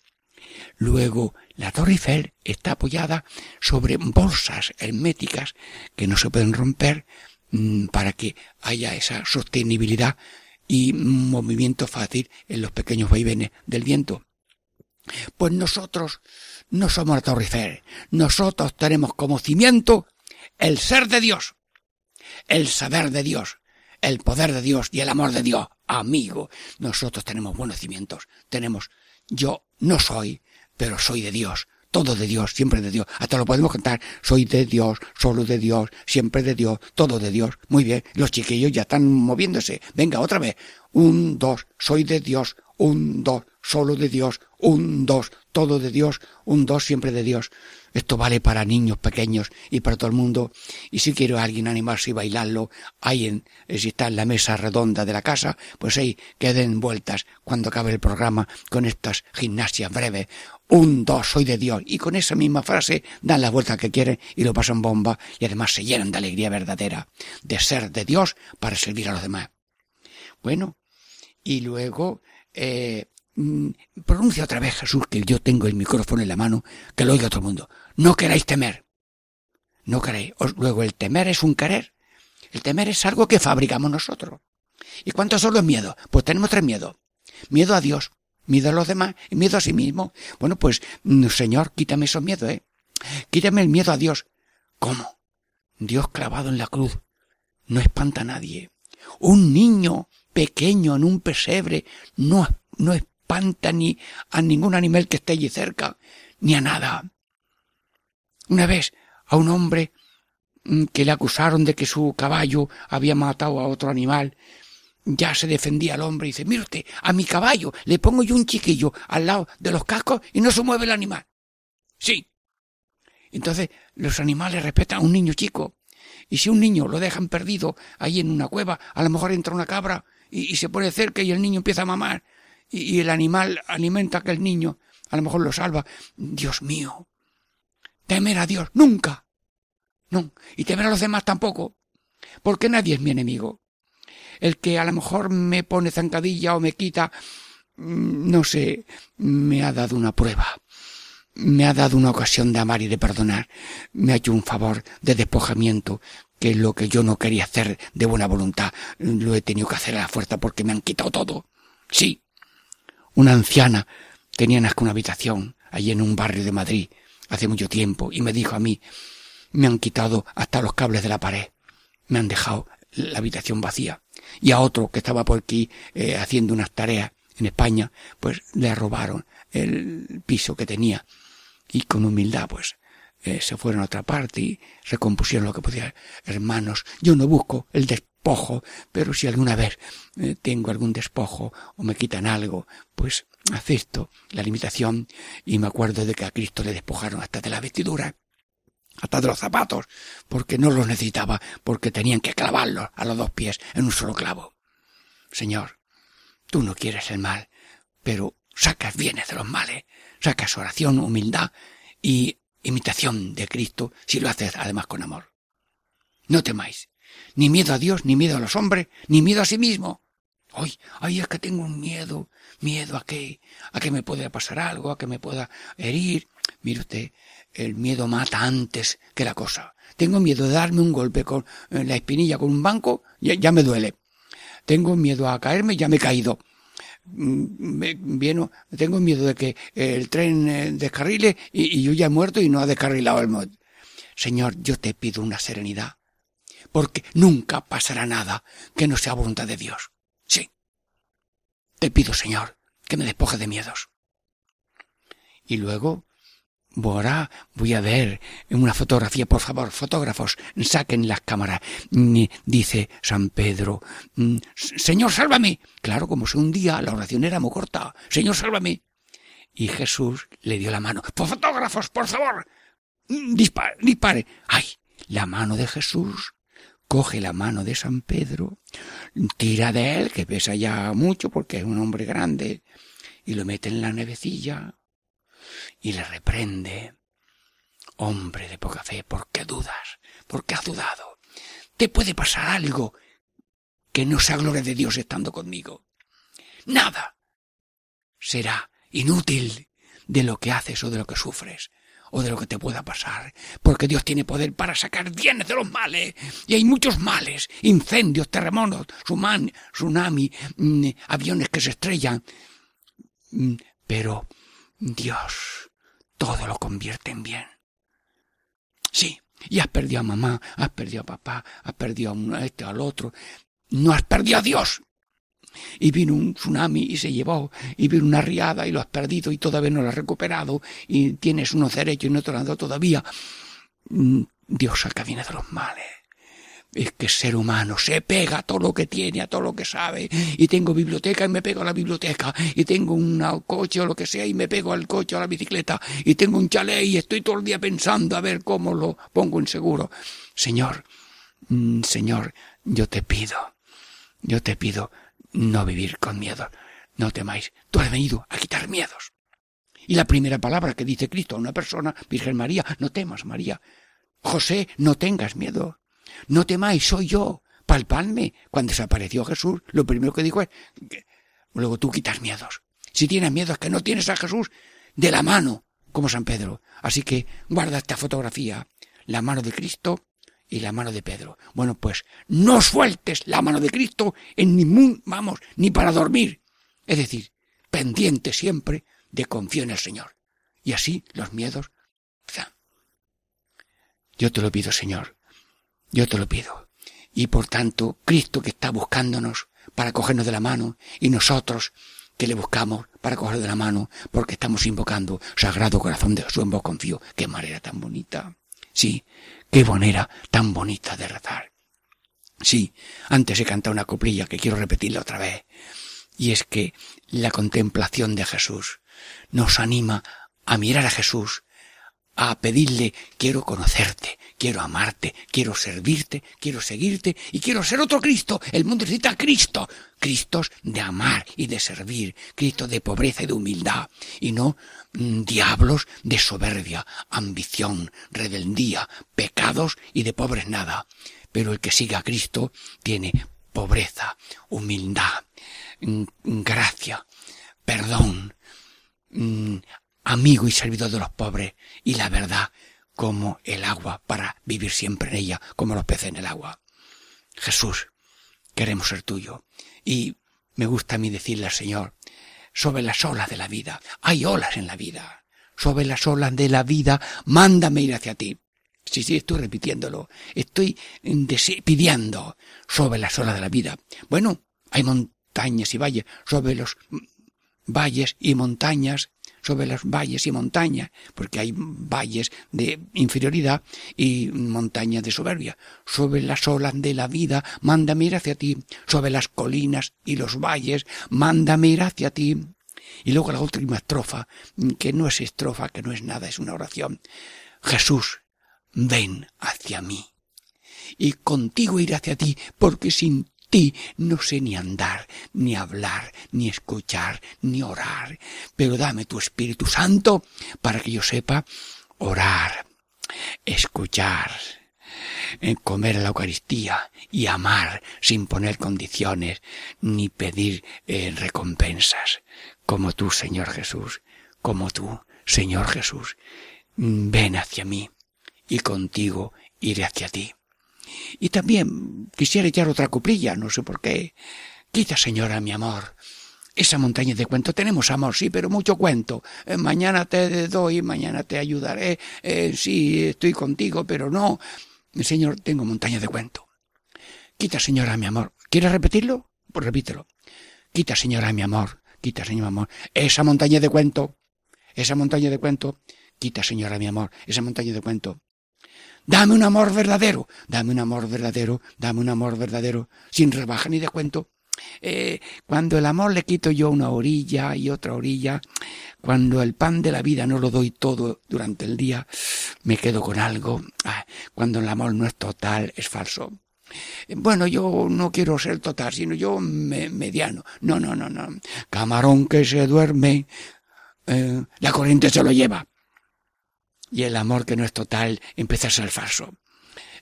Luego, la Torre Eiffel está apoyada sobre bolsas herméticas que no se pueden romper mm, para que haya esa sostenibilidad y movimiento fácil en los pequeños vaivenes del viento. Pues nosotros no somos la Torre. Nosotros tenemos como cimiento el ser de Dios, el saber de Dios, el poder de Dios y el amor de Dios. Amigo, nosotros tenemos buenos cimientos. Tenemos, yo no soy, pero soy de Dios. Todo de Dios, siempre de Dios. Hasta lo podemos cantar. Soy de Dios, solo de Dios, siempre de Dios, todo de Dios. Muy bien. Los chiquillos ya están moviéndose. Venga, otra vez. Un, dos. Soy de Dios. Un, dos. Solo de Dios. Un, dos. Todo de Dios. Un, dos. Siempre de Dios. Esto vale para niños pequeños y para todo el mundo. Y si quiere alguien animarse y bailarlo, ahí en, eh, si está en la mesa redonda de la casa, pues ahí queden vueltas cuando acabe el programa con estas gimnasias breves. Un, dos, soy de Dios. Y con esa misma frase dan la vuelta que quieren y lo pasan bomba y además se llenan de alegría verdadera de ser de Dios para servir a los demás. Bueno, y luego eh, mm, pronuncia otra vez Jesús que yo tengo el micrófono en la mano, que lo oiga todo el mundo. No queráis temer. No queréis. Luego el temer es un querer. El temer es algo que fabricamos nosotros. ¿Y cuántos son los miedos? Pues tenemos tres miedos. Miedo a Dios, miedo a los demás y miedo a sí mismo. Bueno, pues, mm, Señor, quítame esos miedos, ¿eh? Quítame el miedo a Dios. ¿Cómo? Dios clavado en la cruz. No espanta a nadie. Un niño pequeño en un pesebre no, no espanta ni a ningún animal que esté allí cerca, ni a nada. Una vez a un hombre mm, que le acusaron de que su caballo había matado a otro animal, ya se defendía el hombre y dice, mire usted, a mi caballo le pongo yo un chiquillo al lado de los cascos y no se mueve el animal. Sí. Entonces los animales respetan a un niño chico. Y si un niño lo dejan perdido ahí en una cueva, a lo mejor entra una cabra y, se pone cerca y el niño empieza a mamar y, el animal alimenta a aquel niño, a lo mejor lo salva. Dios mío, temer a Dios, nunca. No, y temer a los demás tampoco, porque nadie es mi enemigo. El que a lo mejor me pone zancadilla o me quita, mm, no sé, me ha dado una prueba. Me ha dado una ocasión de amar y de perdonar. Me ha hecho un favor de despojamiento, que lo que yo no quería hacer de buena voluntad, lo he tenido que hacer a la fuerza porque me han quitado todo. Sí. Una anciana tenía una habitación allí en un barrio de Madrid hace mucho tiempo y me dijo a mí, me han quitado hasta los cables de la pared, me han dejado la habitación vacía. Y a otro que estaba por aquí eh, haciendo unas tareas en España, pues le robaron el piso que tenía y con humildad pues eh, se fueron a otra parte y recompusieron lo que podía. Hermanos, yo no busco el despojo, pero si alguna vez eh, tengo algún despojo o me quitan algo, pues acepto la limitación y me acuerdo de que a Cristo le despojaron hasta de la vestidura, hasta de los zapatos, porque no los necesitaba, porque tenían que clavarlos a los dos pies en un solo clavo. Señor, tú no quieres el mal, pero sacas bienes de los males, sacas oración, humildad y imitación de Cristo si lo haces además con amor. No temáis, ni miedo a Dios, ni miedo a los hombres, ni miedo a sí mismo. Ay, ay, es que tengo un miedo, miedo a que, a que me pueda pasar algo, a que me pueda herir. Mire usted, el miedo mata antes que la cosa. Tengo miedo de darme un golpe con la espinilla con un banco, ya, ya me duele. Tengo miedo a caerme, ya me he caído. Mm, vieno, tengo miedo de que el tren eh, descarrile y, y yo ya he muerto y no ha descarrilado el Señor, yo te pido una serenidad, porque nunca pasará nada que no sea voluntad de Dios. Sí. Te pido, Señor, que me despoje de miedos. Y luego Ahora voy a ver una fotografía, por favor, fotógrafos, saquen las cámaras. Mm, dice San Pedro, mm, Señor, sálvame. Claro, como si un día la oración era muy corta. Señor, sálvame. Y Jesús le dio la mano. Fotógrafos, por favor. Mm, dispare, dispare. Ay, la mano de Jesús coge la mano de San Pedro, tira de él, que pesa ya mucho porque es un hombre grande, y lo mete en la nevecilla y le reprende. Hombre de poca fe, ¿por qué dudas? ¿Por qué has dudado? Te puede pasar algo que no sea gloria de Dios estando conmigo. Nada será inútil de lo que haces o de lo que sufres o de lo que te pueda pasar, porque Dios tiene poder para sacar bienes de los males, y hay muchos males, incendios, terremotos, tsunami, mm, aviones que se estrellan, mm, pero Dios todo lo convierte en bien. Sí, y has perdido a mamá, has perdido a papá, has perdido a uno, este, al otro, no has perdido a Dios. Y vino un tsunami y se llevó, y vino una riada y lo has perdido y todavía no lo has recuperado, y tienes unos derechos y no te lo han dado todavía. Mm, Dios saca bien de los males es que ser humano se pega a todo lo que tiene, a todo lo que sabe. Y tengo biblioteca y me pego a la biblioteca. Y tengo un coche o lo que sea y me pego al coche o a la bicicleta. Y tengo un chalet y estoy todo el día pensando a ver cómo lo pongo en seguro. Señor, mm, Señor, yo te pido, yo te pido no vivir con miedo. No temáis. Tú has venido a quitar miedos. Y la primera palabra que dice Cristo a una persona, Virgen María, no temas, María. José, no tengas miedo. No temáis, soy yo. Palpadme. Cuando desapareció Jesús, lo primero que dijo es, luego tú quitas miedos. Si tienes miedo es que no tienes a Jesús de la mano, como San Pedro. Así que guarda esta fotografía, la mano de Cristo y la mano de Pedro. Bueno, pues no sueltes la mano de Cristo en ningún, vamos, ni para dormir. Es decir, pendiente siempre de confío en el Señor. Y así los miedos. Yo te lo pido, Señor, yo te lo pido. Y por tanto, Cristo que está buscándonos para cogernos de la mano y nosotros que le buscamos para coger de la mano porque estamos invocando Sagrado Corazón de Jesús en vos confío. Qué manera tan bonita. Sí, qué manera tan bonita de rezar. Sí, antes he cantado una coplilla que quiero repetirla otra vez. Y es que la contemplación de Jesús nos anima a mirar a Jesús, a pedirle quiero conocerte, quiero amarte, quiero servirte, quiero seguirte y quiero ser otro Cristo. El mundo necesita Cristo. Cristos de amar y de servir, Cristo de pobreza y de humildad, y no mm, diablos de soberbia, ambición, rebeldía, pecados y de pobres nada. Pero el que siga a Cristo tiene pobreza, humildad, mm, gracia, perdón, mm, amigo y servidor de los pobres y la verdad como el agua para vivir siempre en ella, como los peces en el agua. Jesús, queremos ser tuyo. Y me gusta a mí decirle al Señor, sobre las olas de la vida, hay olas en la vida, sobre las olas de la vida, mándame ir hacia ti. Sí, sí, estoy repitiéndolo, estoy pidiendo sobre las olas de la vida. Bueno, hay montañas y valles, sobre los valles y montañas sobre los valles y montañas, porque hay valles de inferioridad y montañas de soberbia. Sobre las olas de la vida, mándame ir hacia ti. Sobre las colinas y los valles, mándame ir hacia ti. Y luego la última estrofa, que no es estrofa, que no es nada, es una oración. Jesús, ven hacia mí. Y contigo iré hacia ti, porque sin ti no sé ni andar, ni hablar, ni escuchar, ni orar, pero dame tu Espíritu Santo para que yo sepa orar, escuchar, eh, comer la Eucaristía y amar sin poner condiciones ni pedir eh, recompensas, como tú, Señor Jesús, como tú, Señor Jesús. Ven hacia mí y contigo iré hacia ti. Y también quisiera echar otra cuplilla, no sé por qué. Quita, señora, mi amor. Esa montaña de cuento. Tenemos amor, sí, pero mucho cuento. Eh, mañana te doy, mañana te ayudaré. Eh, sí, estoy contigo, pero no. Señor, tengo montaña de cuento. Quita, señora, mi amor. ¿Quieres repetirlo? Pues repítelo. Quita, señora, mi amor. Quita, señor, mi amor. Esa montaña de cuento. Esa montaña de cuento. Quita, señora, mi amor. Esa montaña de cuento. Dame un amor verdadero, dame un amor verdadero, dame un amor verdadero, sin rebaja ni de cuento. Eh, cuando el amor le quito yo una orilla y otra orilla, cuando el pan de la vida no lo doy todo durante el día, me quedo con algo. Ah, cuando el amor no es total, es falso. Bueno, yo no quiero ser total, sino yo mediano. No, no, no, no. Camarón que se duerme, eh, la corriente se lo lleva. Y el amor que no es total empieza a ser falso.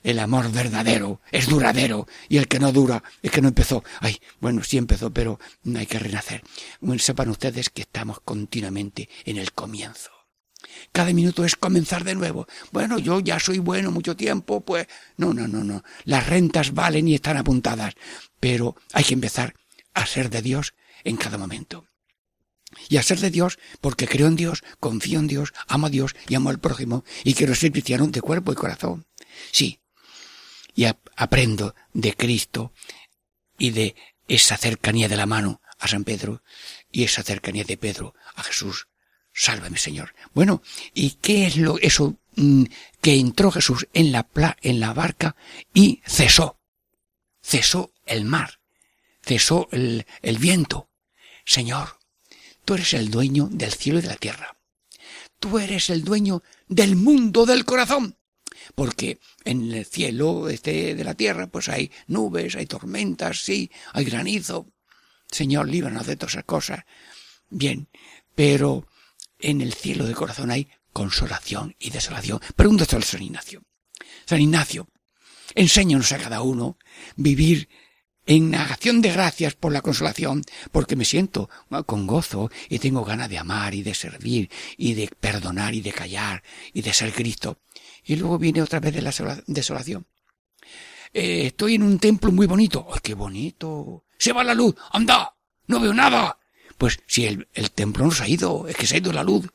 El amor verdadero es duradero y el que no dura es que no empezó. Ay, bueno, sí empezó, pero no hay que renacer. Bueno, sepan ustedes que estamos continuamente en el comienzo. Cada minuto es comenzar de nuevo. Bueno, yo ya soy bueno mucho tiempo, pues no, no, no, no. Las rentas valen y están apuntadas, pero hay que empezar a ser de Dios en cada momento y a ser de Dios porque creo en Dios, confío en Dios, amo a Dios y amo al prójimo y quiero ser cristiano de cuerpo y corazón. Sí. Y aprendo de Cristo y de esa cercanía de la mano a San Pedro y esa cercanía de Pedro a Jesús. Sálvame, Señor. Bueno, ¿y qué es lo eso mm, que entró Jesús en la en la barca y cesó? Cesó el mar, cesó el, el viento. Señor, tú eres el dueño del cielo y de la tierra. Tú eres el dueño del mundo del corazón. Porque en el cielo este de la tierra pues hay nubes, hay tormentas, sí, hay granizo. Señor, líbranos de todas esas cosas. Bien, pero en el cielo del corazón hay consolación y desolación. Pregúntate al San Ignacio. San Ignacio, enséñanos a cada uno vivir en acción de gracias por la consolación, porque me siento con gozo y tengo ganas de amar y de servir y de perdonar y de callar y de ser Cristo. Y luego viene otra vez de la desolación. Eh, estoy en un templo muy bonito. ¡Ay, qué bonito! Se va la luz. ¡Anda! No veo nada. Pues si el, el templo no se ha ido, es que se ha ido la luz.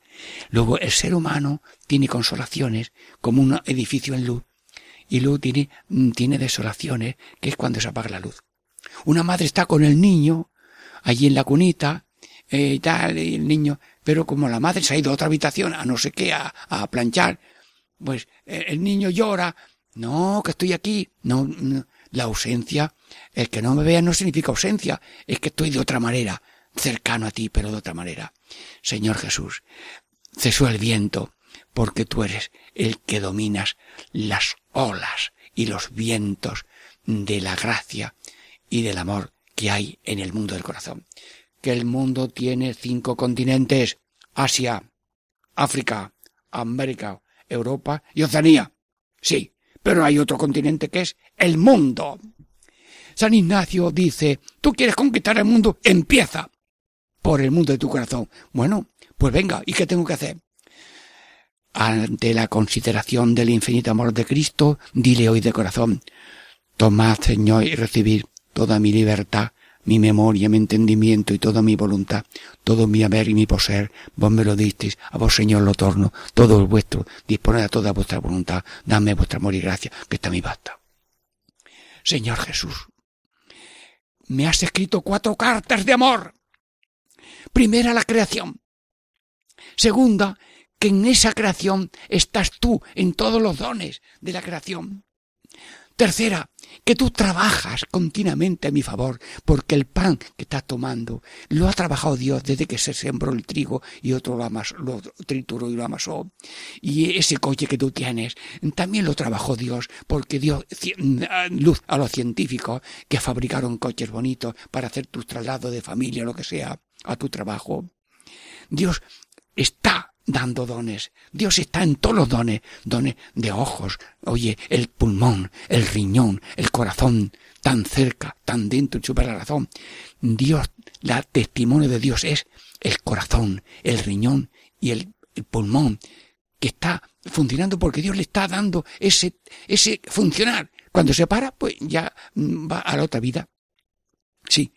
Luego el ser humano tiene consolaciones como un edificio en luz y luego tiene, mm, tiene desolaciones que es cuando se apaga la luz. Una madre está con el niño allí en la cunita eh, y tal, y el niño, pero como la madre se ha ido a otra habitación a no sé qué, a, a planchar, pues eh, el niño llora, no, que estoy aquí, no, no, la ausencia, el que no me vea no significa ausencia, es que estoy de otra manera, cercano a ti, pero de otra manera. Señor Jesús, cesó el viento, porque tú eres el que dominas las olas y los vientos de la gracia y del amor que hay en el mundo del corazón. Que el mundo tiene cinco continentes, Asia, África, América, Europa y Oceanía. Sí, pero hay otro continente que es el mundo. San Ignacio dice, tú quieres conquistar el mundo, empieza por el mundo de tu corazón. Bueno, pues venga, ¿y qué tengo que hacer? Ante la consideración del infinito amor de Cristo, dile hoy de corazón, tomad, Señor, y recibir toda mi libertad, mi memoria, mi entendimiento y toda mi voluntad, todo mi haber y mi poseer, vos me lo disteis, a vos Señor lo torno, todo es vuestro, disponed a toda vuestra voluntad, dame vuestra amor y gracia, que está mi basta. Señor Jesús, me has escrito cuatro cartas de amor. Primera, la creación. Segunda, que en esa creación estás tú en todos los dones de la creación. Tercera, que tú trabajas continuamente a mi favor, porque el pan que estás tomando lo ha trabajado Dios desde que se sembró el trigo y otro lo, amasó, lo trituró y lo amasó. Y ese coche que tú tienes también lo trabajó Dios, porque dio luz a los científicos que fabricaron coches bonitos para hacer tus traslados de familia lo que sea a tu trabajo. Dios está dando dones. Dios está en todos los dones, dones de ojos, oye, el pulmón, el riñón, el corazón, tan cerca, tan dentro y la razón. Dios, la testimonio de Dios es el corazón, el riñón y el, el pulmón, que está funcionando porque Dios le está dando ese, ese funcionar. Cuando se para, pues ya va a la otra vida. Sí.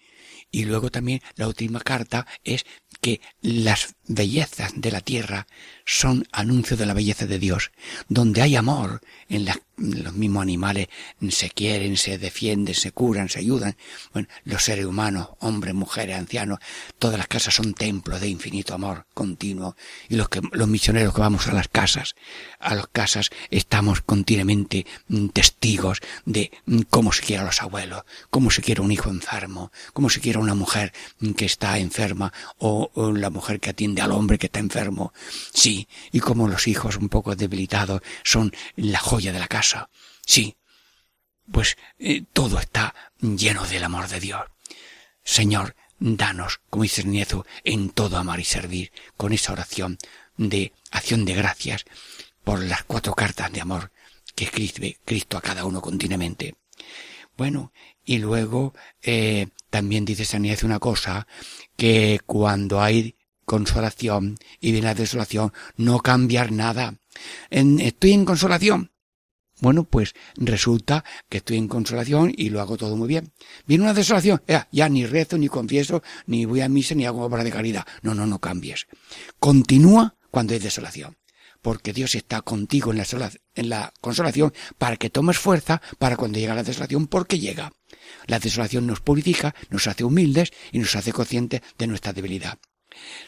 Y luego también la última carta es que las bellezas de la tierra son anuncio de la belleza de Dios. Donde hay amor, en los mismos animales se quieren, se defienden, se curan, se ayudan. Bueno, los seres humanos, hombres, mujeres, ancianos, todas las casas son templos de infinito amor continuo. Y los que, los misioneros que vamos a las casas, a las casas estamos continuamente mm, testigos de mm, cómo se quiere a los abuelos, cómo se quiere un hijo enfermo, cómo se quiere una mujer mm, que está enferma o la mujer que atiende al hombre que está enfermo. Sí, y como los hijos un poco debilitados son la joya de la casa. Sí, pues eh, todo está lleno del amor de Dios. Señor, danos, como dice Nieto, en todo amar y servir, con esa oración de acción de gracias por las cuatro cartas de amor que escribe Cristo a cada uno continuamente. Bueno, y luego eh, también dice San Ignacio una cosa, que cuando hay consolación y viene la desolación, no cambiar nada. estoy en consolación. Bueno, pues resulta que estoy en consolación y lo hago todo muy bien. Viene una desolación, ya, ya ni rezo, ni confieso, ni voy a misa, ni hago obra de caridad. No, no, no cambies. Continúa cuando hay desolación. Porque Dios está contigo en la, en la consolación para que tomes fuerza para cuando llega la desolación, porque llega. La desolación nos purifica, nos hace humildes y nos hace conscientes de nuestra debilidad.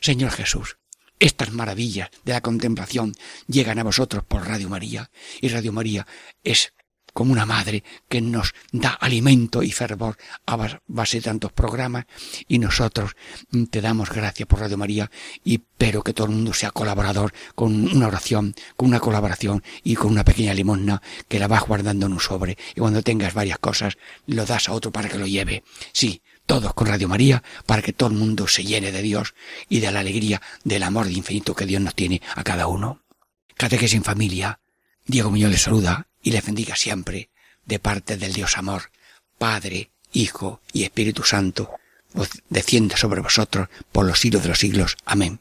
Señor Jesús, estas maravillas de la contemplación llegan a vosotros por Radio María y Radio María es como una madre que nos da alimento y fervor a base de tantos programas y nosotros te damos gracias por Radio María y pero que todo el mundo sea colaborador con una oración, con una colaboración y con una pequeña limosna que la vas guardando en un sobre y cuando tengas varias cosas lo das a otro para que lo lleve. Sí, todos con Radio María para que todo el mundo se llene de Dios y de la alegría del amor de infinito que Dios nos tiene a cada uno. Catequesis en familia. Diego Muñoz le saluda y le bendiga siempre de parte del Dios amor, Padre, Hijo y Espíritu Santo, descienda sobre vosotros por los siglos de los siglos. Amén.